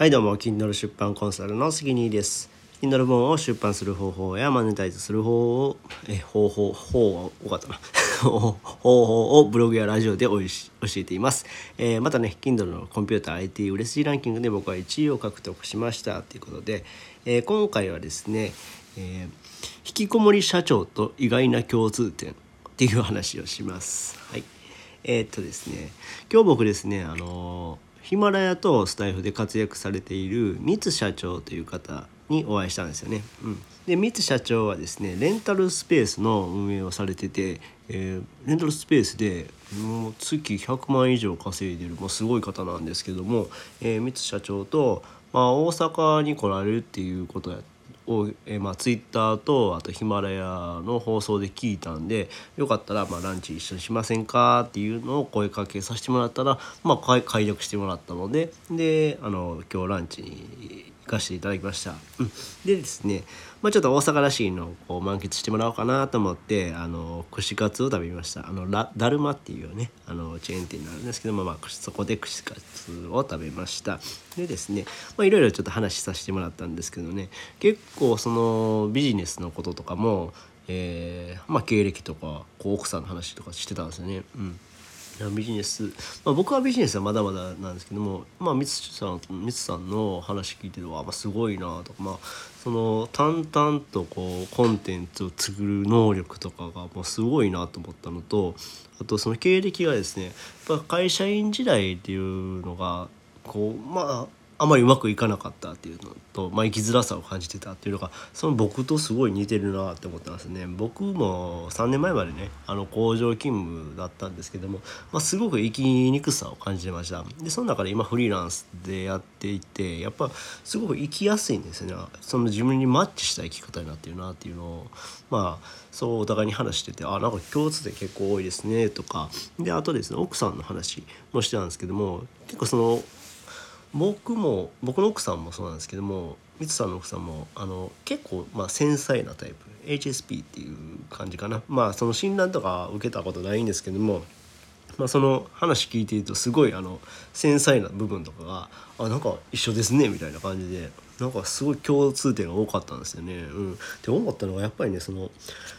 はいどうも Kindle 出版コンサルの杉兄です。Kindle 本を出版する方法やマネタイズする方法え方法方法多かったな。方法をブログやラジオでおいし教えています、えーまたね Kindle のコンピューター IT 売れ筋ランキングで僕は1位を獲得しましたということで、えー今回はですね、えー引きこもり社長と意外な共通点っていう話をします。はい。えーっとですね今日僕ですねあのヒマラヤとスタイフで活躍されている三津社長という方にお会いしたんですよね。うん、で三津社長はですねレンタルスペースの運営をされてて、えーレンタルスペースでもう月100万以上稼いでる、まあ、すごい方なんですけども、えー三津社長と、まあ、大阪に来られるっていうことやってを、えーまあ、ツイッターとあとヒマラヤの放送で聞いたんでよかったら、まあ、ランチ一緒にしませんか？っていうのを声かけさせてもらったら、まあ、解解読してもらったのでであの今日ランチにかせていただきました。うん、でですね、まあ、ちょっと大阪らしいのをこう満喫してもらおうかなと思ってあの串カツを食べましたあのラダルマっていうねあのチェーン店になるんですけども、まあ、そこで串カツを食べましたでですねいろいろちょっと話しさせてもらったんですけどね結構そのビジネスのこととかも、えーまあ、経歴とかこう奥さんの話とかしてたんですよね。うんビジネス、まあ、僕はビジネスはまだまだなんですけども、まあ、みつさんみつさんの話聞いてるわ、まあ、すごいなとか、まあ、その淡々とこうコンテンツを作る能力とかがもうすごいなと思ったのとあとその経歴がですねやっぱ会社員時代っていうのがこうまああまりうまくいかなかったっていうのと、まあ、生きづらさを感じてたっていうのがその僕とすごい似てるなって思ったんですね。僕も3年前までねあの工場勤務だったんですけども、まあ、すごく生きにくさを感じてました。でその中で今フリーランスでやっていてやっぱすごく生きやすいんですよね。その自分にマッチした生き方になってるなっていうのをまあそうお互いに話しててあなんか共通点結構多いですねとか。であとですね奥さんの話もしてたんですけども結構その僕も僕の奥さんもそうなんですけどもミツさんの奥さんもあの結構まあ繊細なタイプ。HSP っていう感じかな。まあその診断とか受けたことないんですけどもまあ、その話聞いてるとすごいあの繊細な部分とかがあなんか一緒ですねみたいな感じでなんかすごい共通点が多かったんですよね。うん、って思ったのがやっぱりねその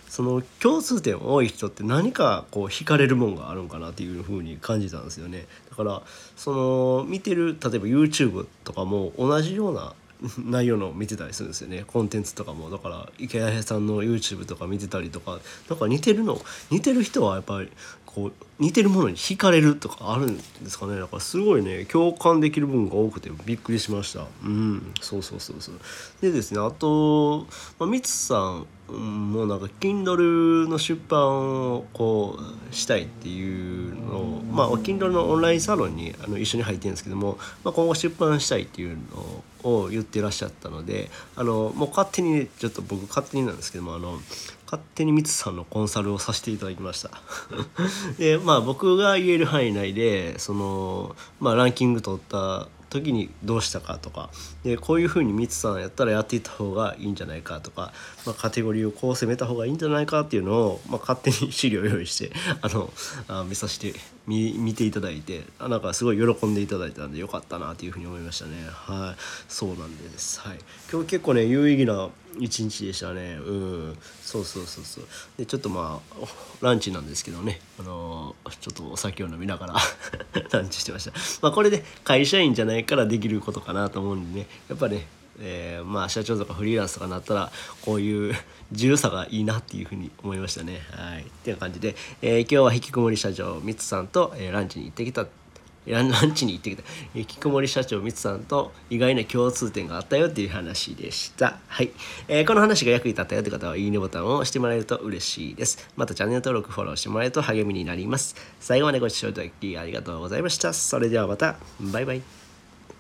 その共通点多い人って何かこう惹かれるもんがあるんかなっていう風に感じたんですよね。だからその見てる例えば YouTube とかも同じような内容の見てたりするんですよね。コンテンツとかも。だから池谷さんの YouTube とか見てたりとか。なんか似てるの。似てる人はやっぱりこう似てるものに惹かれるとかあるんですかね。だからすごいね共感できる部分が多くてびっくりしました。うん。そうそうそうそう。でですねあと、まあ、ミツさんもうなんか Kindle の出版をこうしたいっていうのをまあ Kindle のオンラインサロンにあの一緒に入ってるんですけども、まあ、今後出版したいっていうのを言ってらっしゃったのであのもう勝手にちょっと僕勝手になんですけどもあの勝手にミツさんのコンサルをさせていただきました。でまあ僕が言える範囲内でその、まあ、ランキング取った時にどうしたかとかでこういうふうにミツさんやったらやっていった方がいいんじゃないかとか、まあ、カテゴリーをこう攻めた方がいいんじゃないかっていうのを、まあ、勝手に資料を用意して あのあ見させて見見ていただいてあなんかすごい喜んでいただいたんでよかったなというふうに思いましたね。はい。そうなんです。はい。今日結構ね有意義な一日でしたね。うん。そうそうそうそう。でちょっとまあランチなんですけどね。あのちょっとお酒を飲みながら ランチしてました。まあこれで会社員じゃないからできることかなと思うんでね。やっぱねえーまあ社長とかフリーランスとかになったらこういう 自由さがいいなっていうふうに思いましたね。はい、っていう感じで、えー今日は引きこもり社長ミツさんと、えーランチに行ってきたランチに行ってきた引きこもり社長三つさんと意外な共通点があったよっていう話でした。はい、えーこの話が役に立ったよって方はいいねボタンを押してもらえると嬉しいです。またチャンネル登録フォローしてもらえると励みになります。最後までご視聴いただきありがとうございました。それではまたバイバイ。